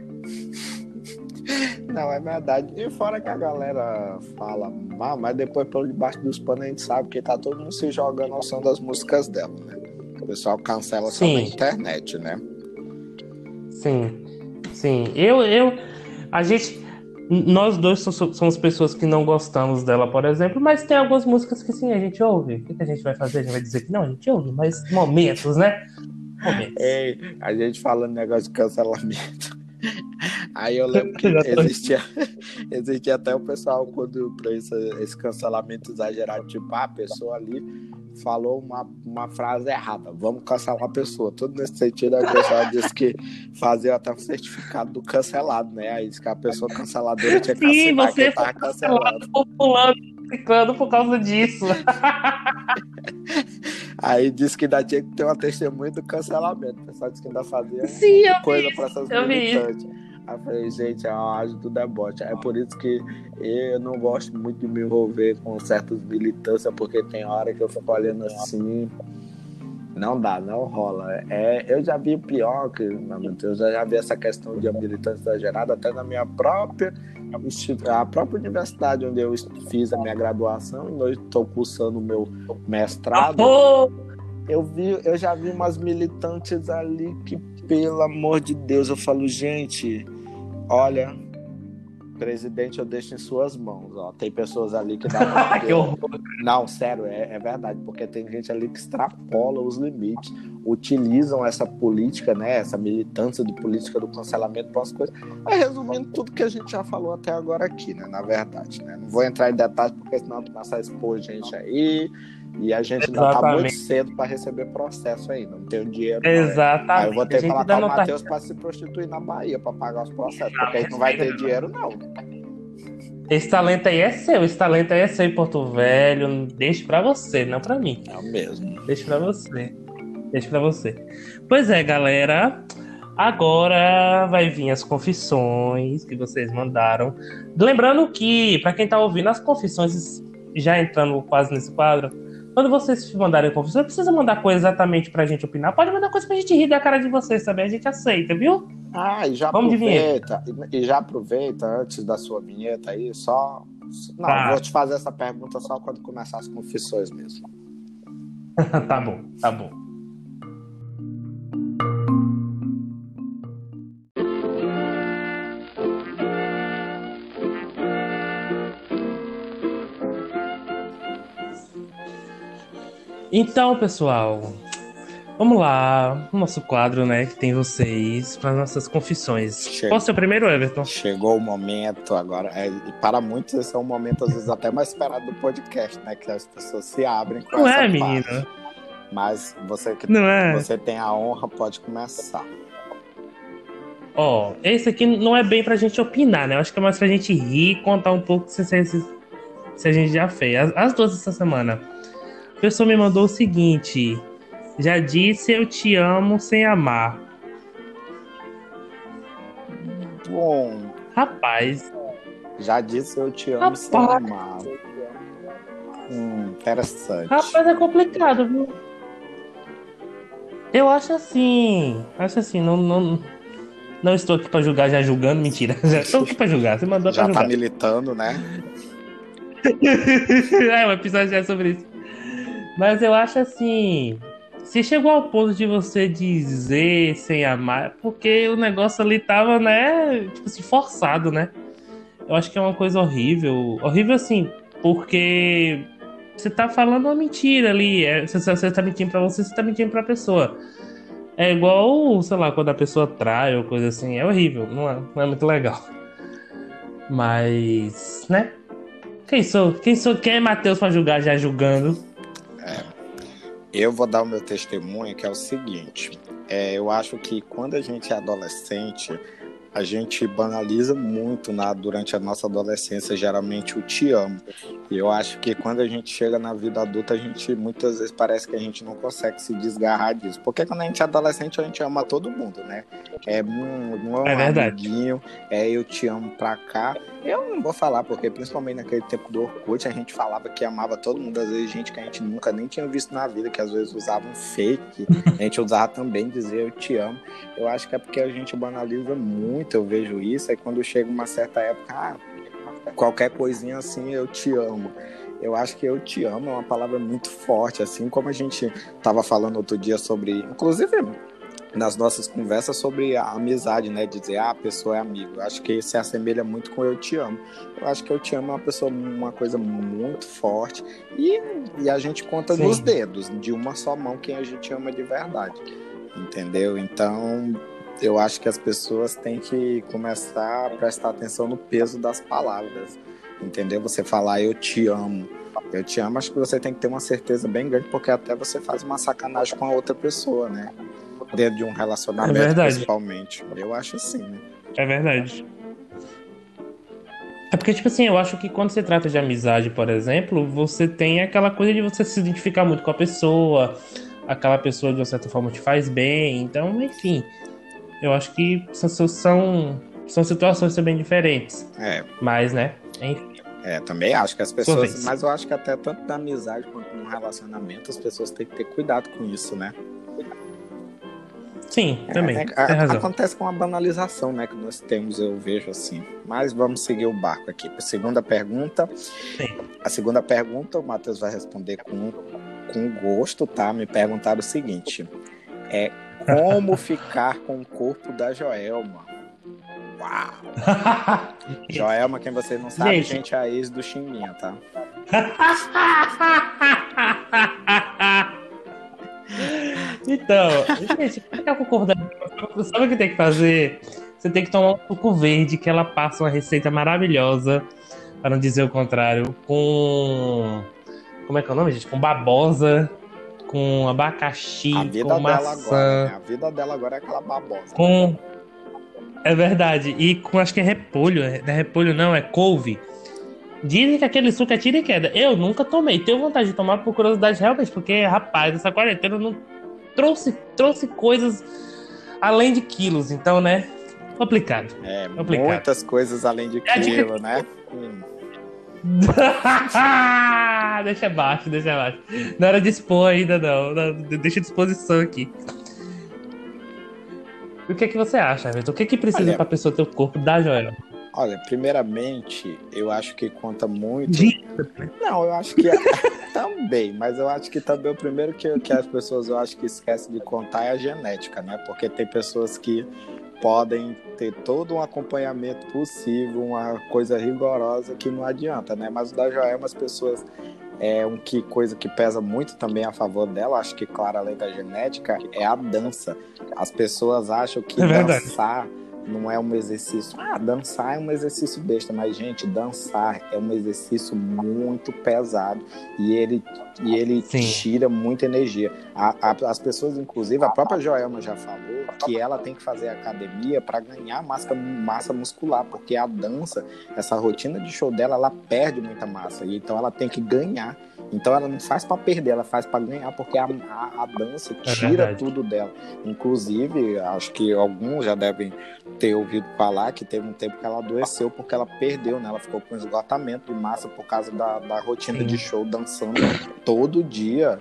Não, é verdade. E fora que a galera fala mal, mas depois pelo debaixo dos panos a gente sabe que tá todo mundo se jogando ao som das músicas dela, né? O pessoal cancela só na internet, né? Sim. Sim. Eu, eu, a gente, nós dois somos pessoas que não gostamos dela, por exemplo, mas tem algumas músicas que sim, a gente ouve. O que a gente vai fazer? A gente vai dizer que não, a gente ouve, mas momentos, né? Momentos. Ei, a gente falando negócio de cancelamento. Aí eu lembro [LAUGHS] que existia, [LAUGHS] existia até o pessoal, quando para esse, esse cancelamento exagerado, tipo, ah, a pessoa ali falou uma, uma frase errada, vamos cancelar a pessoa. Tudo nesse sentido, a pessoa disse que fazia até um certificado do cancelado, né? Aí disse que a pessoa canceladora tinha que Sim, você que tava cancelado. Ficando por causa disso. [LAUGHS] Aí disse que ainda tinha que ter uma testemunha do cancelamento. O pessoal disse que ainda fazia Sim, coisa para essas militantes. Aí eu falei, gente, é uma arte do debote. É por isso que eu não gosto muito de me envolver com certas militâncias, porque tem hora que eu fico olhando assim. Não dá, não rola. É, eu já vi pior, que, meu Deus, eu já vi essa questão de militância exagerada até na minha própria a própria universidade onde eu fiz a minha graduação e hoje estou cursando o meu mestrado. Eu vi, eu já vi umas militantes ali que, pelo amor de Deus, eu falo, gente, olha, presidente eu deixo em suas mãos. Ó. Tem pessoas ali que dá [LAUGHS] que Não, sério, é, é, verdade, porque tem gente ali que extrapola os limites, utilizam essa política, né, essa militância de política do cancelamento para as coisas. Mas resumindo tudo que a gente já falou até agora aqui, né, na verdade, né? Não vou entrar em detalhes porque senão começar a expor gente aí. E a gente Exatamente. ainda tá muito cedo para receber processo ainda. Não tenho dinheiro. Exatamente. Aí eu vou ter que falar com o Matheus tá... para se prostituir na Bahia para pagar os processos. Porque aí não vai ter dinheiro, não. Esse talento aí é seu, esse talento aí é seu em Porto Velho. Deixa para você, não para mim. É o mesmo. Deixa para você. Deixa para você. Pois é, galera. Agora vai vir as confissões que vocês mandaram. Lembrando que, para quem tá ouvindo, as confissões, já entrando quase nesse quadro, quando vocês mandarem confissão, não precisa mandar coisa exatamente pra gente opinar. Pode mandar coisa pra gente rir da cara de vocês também. A gente aceita, viu? Ah, e já Vamos aproveita. E já aproveita antes da sua vinheta aí, só. Não, tá. vou te fazer essa pergunta só quando começar as confissões mesmo. [LAUGHS] tá bom, tá bom. Então, pessoal, vamos lá. O nosso quadro, né, que tem vocês, para nossas confissões. Chegou. Qual o seu primeiro, Everton? Chegou o momento agora. É, e para muitos, esse é um momento, às vezes, até mais esperado do podcast, né? Que as pessoas se abrem com Não essa é, menina. Mas você que não é. você tem a honra, pode começar. Ó, oh, esse aqui não é bem pra gente opinar, né? Eu acho que é mais pra gente rir e contar um pouco se, se, se a gente já fez. As, as duas essa semana. A pessoa me mandou o seguinte: Já disse eu te amo sem amar. Bom. Rapaz. Já disse eu te amo Rapaz. sem amar. Hum, interessante. Rapaz, é complicado, viu? Eu acho assim. Acho assim, não. não... Não estou aqui para julgar, já julgando, mentira. [LAUGHS] Já estou aqui para julgar. Você mandou já pra tá julgar. militando, né? [LAUGHS] é, o episódio já é sobre isso. Mas eu acho assim. Se chegou ao ponto de você dizer sem amar, é porque o negócio ali tava, né? Tipo assim, forçado, né? Eu acho que é uma coisa horrível. Horrível assim, porque você tá falando uma mentira ali. É, você, você tá mentindo pra você, você tá mentindo pra pessoa. É igual, sei lá, quando a pessoa trai ou coisa assim. É horrível, não é, não é muito legal. Mas, né? Quem sou? Quem sou? Quem é Matheus pra julgar já julgando? Eu vou dar o meu testemunho, que é o seguinte: é, eu acho que quando a gente é adolescente, a gente banaliza muito na, durante a nossa adolescência, geralmente o te amo. E eu acho que quando a gente chega na vida adulta, a gente muitas vezes parece que a gente não consegue se desgarrar disso. Porque quando a gente é adolescente, a gente ama todo mundo, né? É um, um é amiguinho, é eu te amo pra cá. Eu não vou falar, porque principalmente naquele tempo do Orkut, a gente falava que amava todo mundo, às vezes gente que a gente nunca nem tinha visto na vida, que às vezes usava um fake, [LAUGHS] a gente usava também dizer eu te amo. Eu acho que é porque a gente banaliza muito, eu vejo isso, aí quando chega uma certa época, ah, qualquer coisinha assim, eu te amo. Eu acho que eu te amo é uma palavra muito forte, assim como a gente estava falando outro dia sobre, inclusive nas nossas conversas sobre a amizade, né? Dizer, ah, a pessoa é amigo. Eu acho que se assemelha muito com eu te amo. Eu acho que eu te amo é uma pessoa, uma coisa muito forte. E, e a gente conta Sim. nos dedos, de uma só mão, quem a gente ama de verdade. Entendeu? Então, eu acho que as pessoas têm que começar a prestar atenção no peso das palavras. Entendeu? Você falar eu te amo. Eu te amo, acho que você tem que ter uma certeza bem grande, porque até você faz uma sacanagem com a outra pessoa, né? Dentro de um relacionamento, é principalmente. Eu acho assim, né? É verdade. É porque, tipo assim, eu acho que quando se trata de amizade, por exemplo, você tem aquela coisa de você se identificar muito com a pessoa, aquela pessoa de uma certa forma te faz bem, então, enfim. Eu acho que são, são, são situações também diferentes. É. Mas, né? Enfim. É, também acho que as pessoas. Mas eu acho que até tanto na amizade quanto no relacionamento, as pessoas têm que ter cuidado com isso, né? Sim, é, também. É, acontece com a banalização, né? Que nós temos, eu vejo assim. Mas vamos seguir o barco aqui. A segunda pergunta. Sim. A segunda pergunta, o Matheus vai responder com, com gosto, tá? Me perguntaram o seguinte: é como [LAUGHS] ficar com o corpo da Joelma? Uau! [LAUGHS] Joelma, quem você não sabe, gente, gente é a ex do Chiminha, tá? [LAUGHS] então, gente, ficar com o corpo da sabe o que tem que fazer? Você tem que tomar um suco verde, que ela passa uma receita maravilhosa, para não dizer o contrário, com. Como é que é o nome, gente? Com babosa com abacaxi, com maçã. Agora, né? A vida dela agora é aquela babosa. Com... É verdade. E com, acho que é repolho. Não é repolho não, é couve. Dizem que aquele suco é tira e queda. Eu nunca tomei. Tenho vontade de tomar por curiosidade realmente, porque, rapaz, essa quarentena não trouxe, trouxe coisas além de quilos. Então, né? Complicado. É, complicado. muitas coisas além de quilo, né? Hum. [LAUGHS] deixa abaixo, deixa abaixo. Não era de expor ainda, não. Deixa disposição aqui. o que é que você acha, Everton? O que é que precisa Olha, pra pessoa ter o corpo da Joel? Olha, primeiramente, eu acho que conta muito. Não, eu acho que é... [LAUGHS] também, mas eu acho que também o primeiro que, que as pessoas eu acho que esquecem de contar é a genética, né? Porque tem pessoas que podem ter todo um acompanhamento possível, uma coisa rigorosa que não adianta, né? Mas o da Joelma, as pessoas é um que coisa que pesa muito também a favor dela, acho que claro, além da genética, é a dança. As pessoas acham que é dançar não é um exercício. Ah, dançar é um exercício besta, mas, gente, dançar é um exercício muito pesado e ele, e ele tira muita energia. A, a, as pessoas, inclusive, a própria Joelma já falou que ela tem que fazer academia para ganhar massa, massa muscular, porque a dança, essa rotina de show dela, ela perde muita massa, e então ela tem que ganhar. Então ela não faz para perder, ela faz para ganhar, porque a, a, a dança é tira é tudo dela. Inclusive, acho que alguns já devem ter ouvido falar que teve um tempo que ela adoeceu porque ela perdeu, né? Ela ficou com esgotamento de massa por causa da, da rotina Sim. de show dançando todo dia.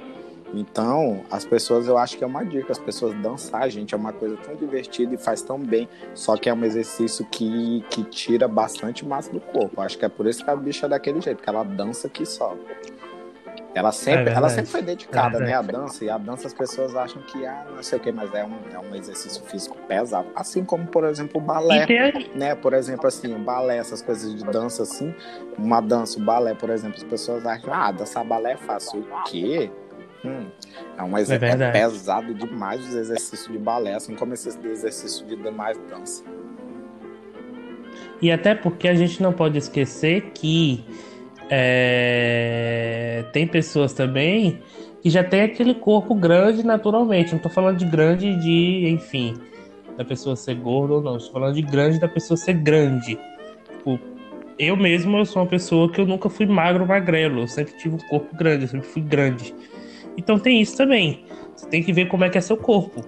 Então, as pessoas, eu acho que é uma dica, as pessoas dançar, gente, é uma coisa tão divertida e faz tão bem, só que é um exercício que, que tira bastante massa do corpo. Acho que é por isso que a bicha é daquele jeito, que ela dança que só. Ela sempre, é ela sempre foi dedicada, é né, à dança, e a dança as pessoas acham que, ah, não sei o que, mas é um, é um exercício físico pesado. Assim como, por exemplo, o balé, né, por exemplo, assim, o balé, essas coisas de dança, assim, uma dança, o balé, por exemplo, as pessoas acham, ah, dançar balé é fácil. O quê? Hum, é um exercício é, é pesado demais os exercícios de balé, assim como esse exercício de demais dança. E até porque a gente não pode esquecer que é, tem pessoas também que já tem aquele corpo grande naturalmente. Não tô falando de grande de, enfim, da pessoa ser gorda ou não. Estou falando de grande da pessoa ser grande. Tipo, eu mesmo eu sou uma pessoa que eu nunca fui magro, magrelo. Eu sempre tive um corpo grande, eu sempre fui grande. Então tem isso também. Você tem que ver como é que é seu corpo.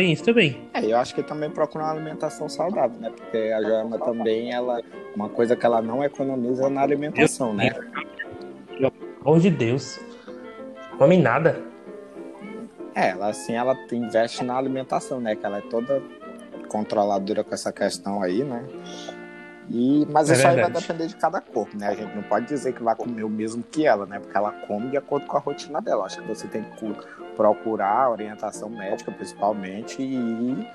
Tem isso também. É, eu acho que também procura uma alimentação saudável, né? Porque a Joelma também, ela. Uma coisa que ela não economiza é na alimentação, né? Pelo amor de Deus. Come nada. É, ela assim, ela investe na alimentação, né? Que ela é toda controladora com essa questão aí, né? E, mas é isso verdade. aí vai depender de cada corpo, né? A gente não pode dizer que vai comer o mesmo que ela, né? Porque ela come de acordo com a rotina dela. Acho que você tem que procurar orientação médica, principalmente, e,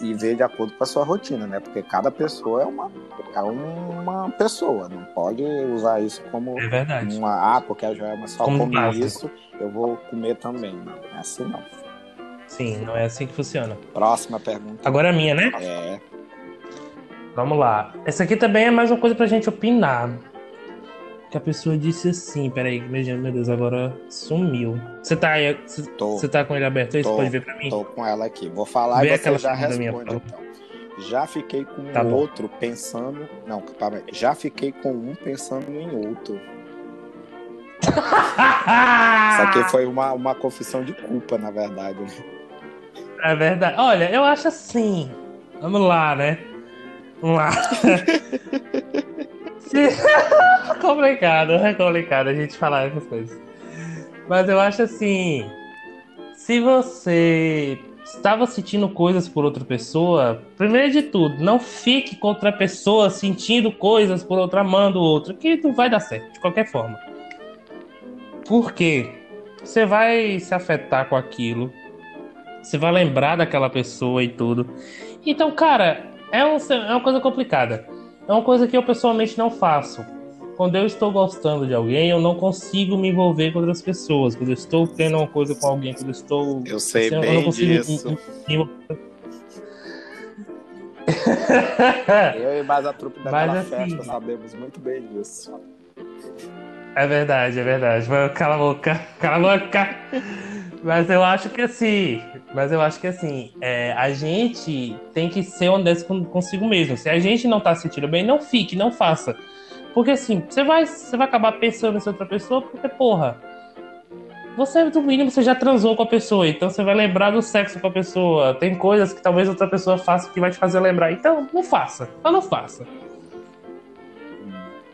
e ver de acordo com a sua rotina, né? Porque cada pessoa é uma, é uma pessoa. Não pode usar isso como é uma. Ah, porque a Joelma só como come base. isso, eu vou comer também. Não, é assim não. Sim, não é assim que funciona. Próxima pergunta. Agora é minha, né? É. Vamos lá. Essa aqui também é mais uma coisa pra gente opinar. Que a pessoa disse assim, peraí, meu Deus, agora sumiu. Você tá aí, você tá com ele aberto aí? Você pode ver pra mim? Tô com ela aqui. Vou falar Vê e você já responde, então. Já fiquei com tá outro bom. pensando... Não, calma aí. Já fiquei com um pensando em outro. Isso aqui [LAUGHS] foi uma, uma confissão de culpa, na verdade. Né? É verdade. Olha, eu acho assim... Vamos lá, né? Vamos lá. [LAUGHS] Se... [LAUGHS] complicado, é complicado a gente falar essas coisas. Mas eu acho assim. Se você estava sentindo coisas por outra pessoa, primeiro de tudo, não fique com outra pessoa sentindo coisas por outra, amando outra, que não vai dar certo, de qualquer forma. Por quê? Você vai se afetar com aquilo, você vai lembrar daquela pessoa e tudo. Então, cara, é, um, é uma coisa complicada. É uma coisa que eu pessoalmente não faço. Quando eu estou gostando de alguém, eu não consigo me envolver com outras pessoas. Quando eu estou tendo uma coisa com alguém, quando eu estou. Eu sei assim, bem eu não consigo disso. [LAUGHS] eu e mais a trupe daquela Mas, assim, festa sabemos muito bem disso. É verdade, é verdade. Cala a boca, [LAUGHS] cala a boca. Mas eu acho que assim, mas eu acho que assim, é, a gente tem que ser honesto consigo mesmo. Se a gente não tá se sentindo bem, não fique, não faça. Porque assim, você vai, você vai acabar pensando em outra pessoa, porque, porra, você, no mínimo, você já transou com a pessoa, então você vai lembrar do sexo com a pessoa. Tem coisas que talvez outra pessoa faça que vai te fazer lembrar. Então, não faça. Então não faça.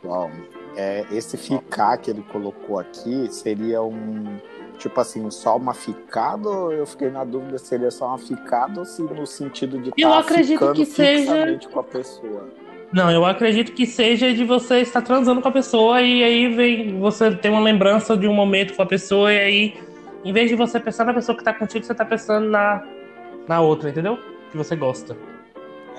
Bom, é, esse ficar que ele colocou aqui seria um tipo assim, só uma ficada? Ou eu fiquei na dúvida se seria só uma ficada ou se no sentido de eu tá acredito que seja com a pessoa. Não, eu acredito que seja de você estar transando com a pessoa e aí vem você ter uma lembrança de um momento com a pessoa e aí, em vez de você pensar na pessoa que tá contigo, você tá pensando na, na outra, entendeu? Que você gosta.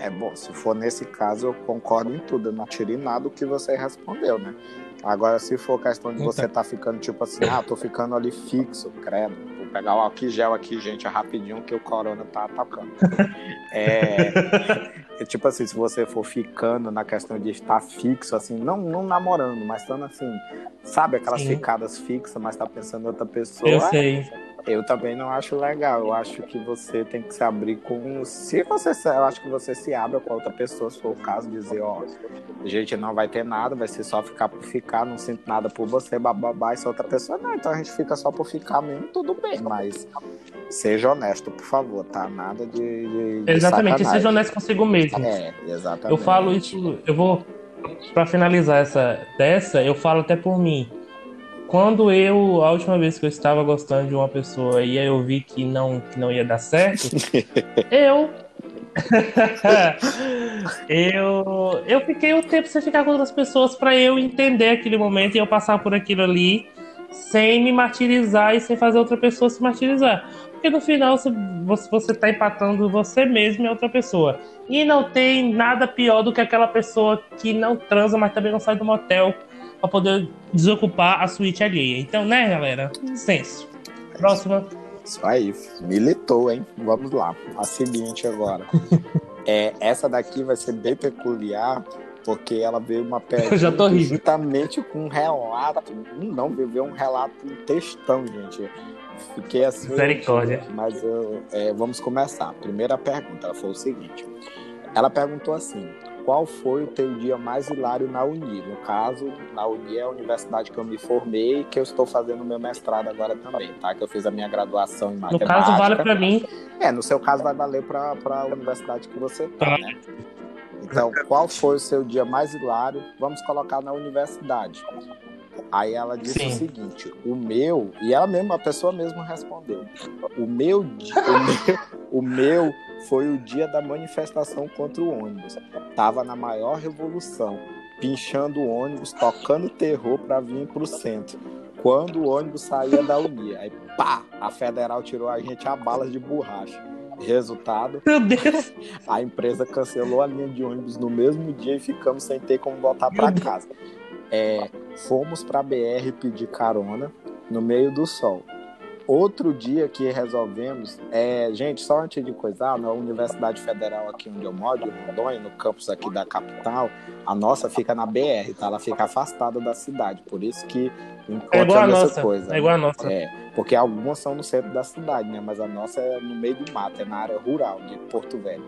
É bom, se for nesse caso, eu concordo em tudo. Eu não tirei nada do que você respondeu, né? Agora, se for questão de você tá ficando tipo assim, ah, tô ficando ali fixo, credo. Vou pegar o álcool gel aqui, gente, rapidinho que o corona tá atacando. [LAUGHS] é, é, tipo assim, se você for ficando na questão de estar fixo, assim, não, não namorando, mas estando assim, sabe aquelas Sim. ficadas fixas, mas tá pensando em outra pessoa. Eu sei. Eu também não acho legal. Eu acho que você tem que se abrir com. Se você. Eu acho que você se abre com outra pessoa, se for o caso, dizer, ó, a gente não vai ter nada, vai ser só ficar por ficar, não sinto nada por você, bababá, e se outra pessoa, não, então a gente fica só por ficar mesmo, tudo bem, mas seja honesto, por favor, tá? Nada de. de, de exatamente, sacanagem. seja honesto consigo mesmo. É, exatamente. Eu falo isso, eu vou. Pra finalizar essa dessa, eu falo até por mim quando eu, a última vez que eu estava gostando de uma pessoa e aí eu vi que não, que não ia dar certo, [LAUGHS] eu. [LAUGHS] eu eu fiquei um tempo sem ficar com outras pessoas para eu entender aquele momento e eu passar por aquilo ali sem me martirizar e sem fazer outra pessoa se martirizar. Porque no final você, você tá empatando você mesmo e outra pessoa. E não tem nada pior do que aquela pessoa que não transa, mas também não sai do motel para poder desocupar a suíte alheia. Então, né, galera? Senso. Próxima. Isso aí, militou, hein? Vamos lá. A seguinte agora. [LAUGHS] é, essa daqui vai ser bem peculiar, porque ela veio uma [LAUGHS] pergunta justamente com um relato. Não, veio um relato, um textão, gente. Fiquei assim. Misericórdia. Mas eu, é, vamos começar. A primeira pergunta ela foi o seguinte: ela perguntou assim: qual foi o teu dia mais hilário na Uni? No caso, na Uni é a universidade que eu me formei e que eu estou fazendo meu mestrado agora também, tá? Que eu fiz a minha graduação em matemática. No caso, vale para mim. É, no seu caso vai valer para a universidade que você tá, né? Então, qual foi o seu dia mais hilário? Vamos colocar na universidade. Aí ela disse Sim. o seguinte: o meu, e ela mesma, a pessoa mesma respondeu: o meu, o meu, o meu foi o dia da manifestação contra o ônibus. Tava na maior revolução, pinchando o ônibus, tocando terror para vir pro centro. Quando o ônibus saía da Unia, aí pá, a federal tirou a gente a balas de borracha. Resultado, Meu Deus. a empresa cancelou a linha de ônibus no mesmo dia e ficamos sem ter como voltar para casa. É, fomos para BR pedir carona no meio do sol. Outro dia que resolvemos, é, gente, só antes de coisar, na Universidade Federal aqui onde eu moro, em Rondônia, no campus aqui da capital, a nossa fica na BR, tá? Ela fica afastada da cidade, por isso que é igual a nossa, coisa. É igual a nossa. É, porque algumas são no centro da cidade, né? Mas a nossa é no meio do mato, é na área rural de Porto Velho.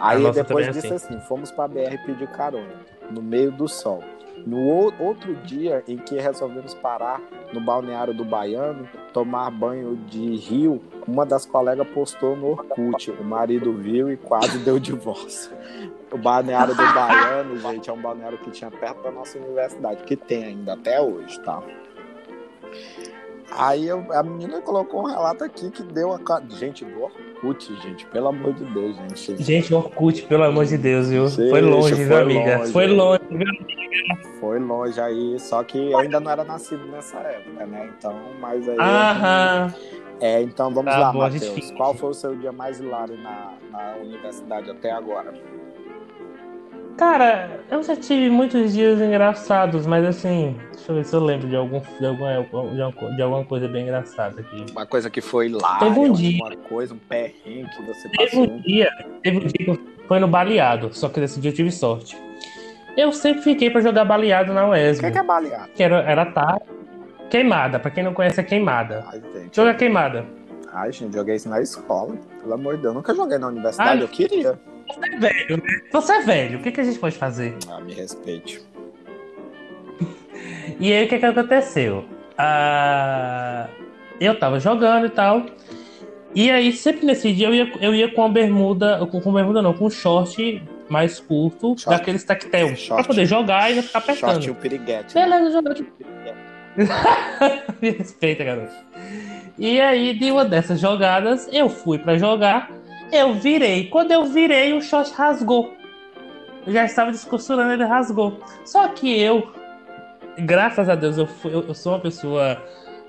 Aí depois é disse assim. assim, fomos para BR pedir carona, no meio do sol. No outro dia em que resolvemos parar no balneário do Baiano, tomar banho de rio, uma das colegas postou no Orkut. O marido viu e quase deu divórcio. O balneário do Baiano, [LAUGHS] gente, é um balneário que tinha perto da nossa universidade, que tem ainda até hoje, tá? Aí eu, a menina colocou um relato aqui que deu a. Gente, do Orkut, gente, pelo amor de Deus, gente. Gente, Orkut, pelo amor de Deus, viu? Gente, foi longe, foi viu, amiga? Longe, foi longe, viu, amiga? Foi longe aí, só que eu ainda não era nascido nessa época, né? Então, mas aí. Aham. É, então vamos tá lá, Matheus. Qual foi o seu dia mais hilário na, na universidade até agora? Cara, eu já tive muitos dias engraçados, mas assim, deixa eu ver se eu lembro de, algum, de, alguma, de alguma coisa bem engraçada aqui. Uma coisa que foi lá, teve um dia, coisa, um perrengue que você teve passou. Um dia, teve um dia que foi no baleado, só que nesse dia eu tive sorte. Eu sempre fiquei pra jogar baleado na UESB. O que, que, é baleado? Que era, era tarde. Queimada, pra quem não conhece é queimada. Ai, gente, Joga queimada. Ai, gente, joguei isso na escola. Pelo amor de Deus, nunca joguei na universidade, Ai, eu queria. Você é velho, né? Você é velho, o que, que a gente pode fazer? Ah, me respeite. [LAUGHS] e aí, o que, que aconteceu? Ah, eu tava jogando e tal. E aí, sempre nesse dia, eu ia, eu ia com a bermuda, com, com bermuda não, com um short mais curto, short. daqueles tactel, pra poder jogar e não ficar apertando. Short o piriguete. Né? Beleza, né? jogar [LAUGHS] Me respeita, garoto. E aí, de uma dessas jogadas, eu fui para jogar eu virei. Quando eu virei, o short rasgou. Eu já estava descosturando, ele rasgou. Só que eu, graças a Deus, eu, fui, eu, eu sou uma pessoa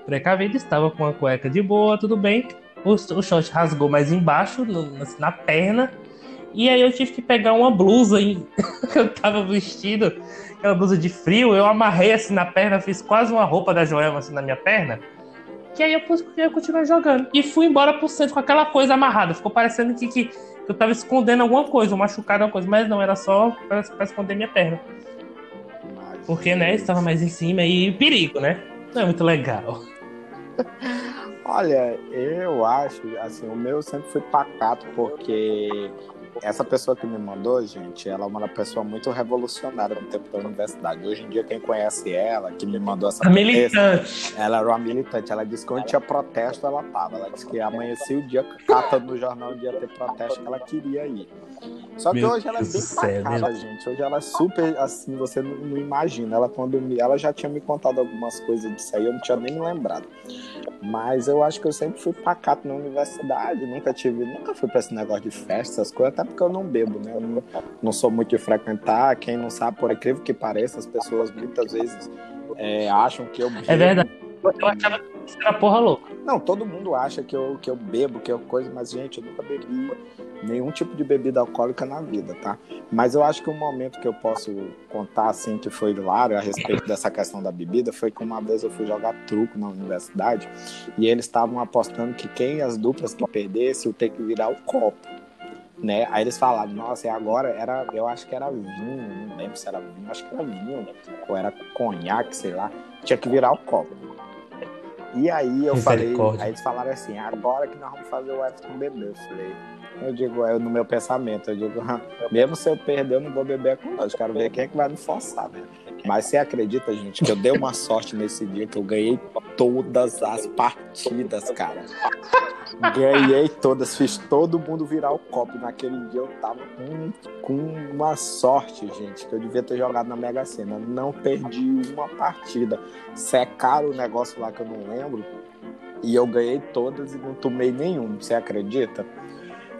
precavida, estava com a cueca de boa, tudo bem. O, o short rasgou mais embaixo, no, na perna. E aí eu tive que pegar uma blusa que [LAUGHS] eu tava vestido, aquela blusa de frio, eu amarrei assim na perna, fiz quase uma roupa da Joelma assim na minha perna. Que aí eu, eu continuei jogando. E fui embora pro centro com aquela coisa amarrada. Ficou parecendo que, que, que eu tava escondendo alguma coisa, um machucado, alguma coisa. Mas não, era só pra, pra esconder minha perna. Porque, né, estava mais em cima e perigo, né? Não é muito legal. [LAUGHS] Olha, eu acho, assim, o meu sempre foi pacato, porque essa pessoa que me mandou, gente, ela é uma pessoa muito revolucionária no tempo da universidade. Hoje em dia, quem conhece ela, que me mandou essa a militante. Ela era uma militante. Ela disse que onde tinha protesto, ela tava. Ela disse que amanhecia o dia catando no jornal onde ia ter protesto, que ela queria ir. Só que Meu hoje ela é bem pacata, gente. Hoje ela é super assim, você não, não, imagina. Ela quando me, ela já tinha me contado algumas coisas disso aí, eu não tinha nem me lembrado. Mas eu acho que eu sempre fui pacato na universidade, nunca tive, nunca fui para esse negócio de festa, essas coisas, até porque eu não bebo, né? Eu não, não sou muito de frequentar. Quem não sabe, por incrível que pareça, as pessoas muitas vezes é, acham que eu bebo. É verdade. Eu achava que você era porra louca. Não, todo mundo acha que eu, que eu bebo, que eu coisa, mas, gente, eu nunca bebi nenhum tipo de bebida alcoólica na vida, tá? Mas eu acho que um momento que eu posso contar, assim, que foi hilário a respeito [LAUGHS] dessa questão da bebida foi que uma vez eu fui jogar truco na universidade e eles estavam apostando que quem as duplas que perdesse, eu ter que virar o copo né? Aí eles falaram, nossa, e agora era, eu acho que era vinho, não lembro se era vinho, acho que era vinho, ou era conhaque, sei lá, tinha que virar o copo. E aí eu falei, aí eles falaram assim, agora que nós vamos fazer o Everton beber. Eu falei, eu digo, é no meu pensamento, eu digo, mesmo se eu perder, eu não vou beber com nós. Quero ver quem é que vai me forçar, né? Mas você acredita, gente, que eu dei uma sorte nesse dia, que eu ganhei todas as partidas, cara. Ganhei todas, fiz todo mundo virar o copo. Naquele dia eu tava com, com uma sorte, gente, que eu devia ter jogado na Mega Sena. Não perdi uma partida. Secaram o negócio lá que eu não lembro. E eu ganhei todas e não tomei nenhum. Você acredita?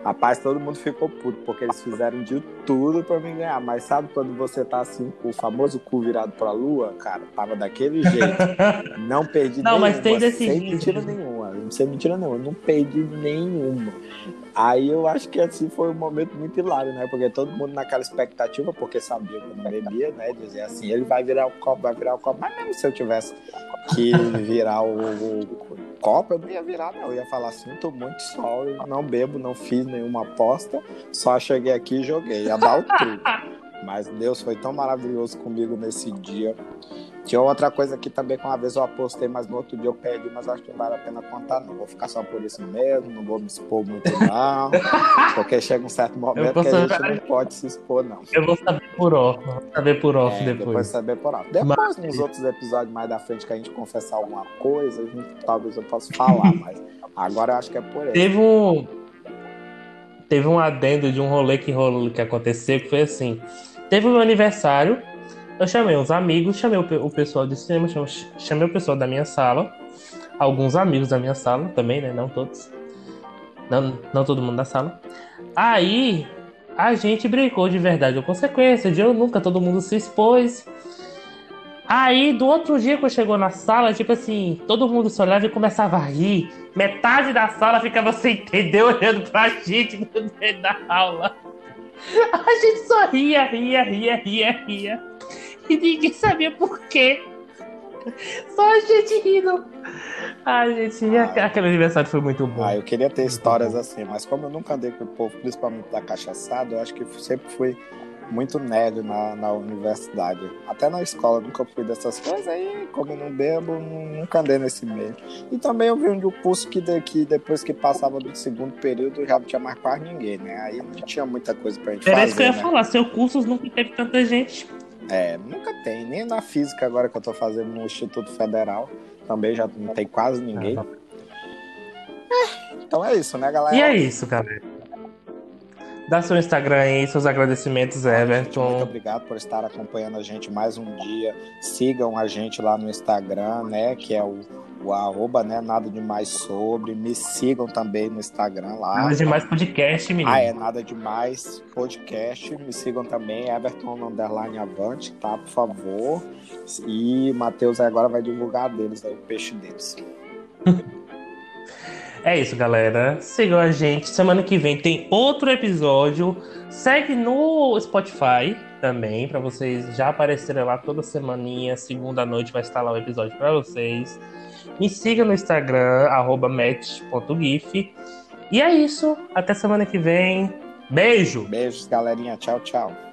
Rapaz, todo mundo ficou puto, porque eles fizeram de tudo para me ganhar. Mas sabe quando você tá assim, com o famoso cu virado pra lua? Cara, tava daquele jeito. [LAUGHS] Não perdi não, nenhuma. Mas tem desse sem mentira nenhuma. Sem mentira nenhuma. Não perdi nenhuma. Aí eu acho que assim foi um momento muito hilário, né? Porque todo mundo naquela expectativa, porque sabia que eu não bebia, né? Dizer assim, ele vai virar o copo, vai virar o copo. Mas mesmo se eu tivesse que virar o, o copo, eu não ia virar, não. Eu ia falar assim, tô muito sol, não bebo, não fiz nenhuma aposta, só cheguei aqui e joguei. Ia dar o tudo. [LAUGHS] Mas Deus foi tão maravilhoso comigo nesse dia. Tinha outra coisa aqui também que uma vez eu apostei, mas no outro dia eu perdi, mas acho que não vale a pena contar, não. Vou ficar só por isso mesmo, não vou me expor muito, não. [LAUGHS] porque chega um certo momento que a gente não pode se expor, não. Eu vou saber por off, vou saber por off é, depois. Depois saber por off. Depois, mas... nos outros episódios mais da frente que a gente confessar alguma coisa, gente, talvez eu possa falar, [LAUGHS] mas agora eu acho que é por aí. Teve um. Teve um adendo de um rolê que rolou que aconteceu, que foi assim. Teve um aniversário eu chamei uns amigos, chamei o, pessoal de cinema, chamei o pessoal da minha sala, alguns amigos da minha sala também, né? Não todos. Não, não todo mundo da sala. Aí a gente brincou de verdade ou consequência, de eu nunca, todo mundo se expôs. Aí, do outro dia, quando chegou na sala, tipo assim, todo mundo se olhava e começava a rir. Metade da sala ficava sem entender, [LAUGHS] olhando pra gente no meio da aula. A gente só ria, ria, ria, ria, ria. E ninguém sabia por quê. Só a gente rindo. Ai, gente, ah, aquele aniversário foi muito bom. Ah, eu queria ter histórias assim, mas como eu nunca andei com o povo, principalmente da cachaçada, eu acho que sempre fui muito nerd na, na universidade. Até na escola nunca fui dessas coisas, aí como eu não bebo, nunca andei nesse meio. E também eu vi um curso que, que depois que passava do segundo período já não tinha mais quase ninguém, né? Aí não tinha muita coisa pra gente Era fazer. Isso que eu ia né? falar, seu curso nunca teve tanta gente. É, nunca tem. Nem na física agora que eu tô fazendo no Instituto Federal. Também já não tem quase ninguém. É, então é isso, né, galera? E é isso, galera. Dá seu Instagram aí, seus agradecimentos, Everton. Muito obrigado por estar acompanhando a gente mais um dia. Sigam a gente lá no Instagram, né? Que é o o arroba, né? Nada demais sobre. Me sigam também no Instagram lá. Nada demais podcast, menino. Ah, é nada demais podcast. Me sigam também, Everton Underline Avante, tá? Por favor. E Matheus agora vai divulgar deles aí, o peixe deles. [LAUGHS] É isso, galera. Sigam a gente. Semana que vem tem outro episódio. Segue no Spotify também, para vocês já aparecerem lá toda semaninha. Segunda noite vai estar lá o episódio para vocês. Me siga no Instagram, match.gif. E é isso. Até semana que vem. Beijo. Beijos, galerinha. Tchau, tchau.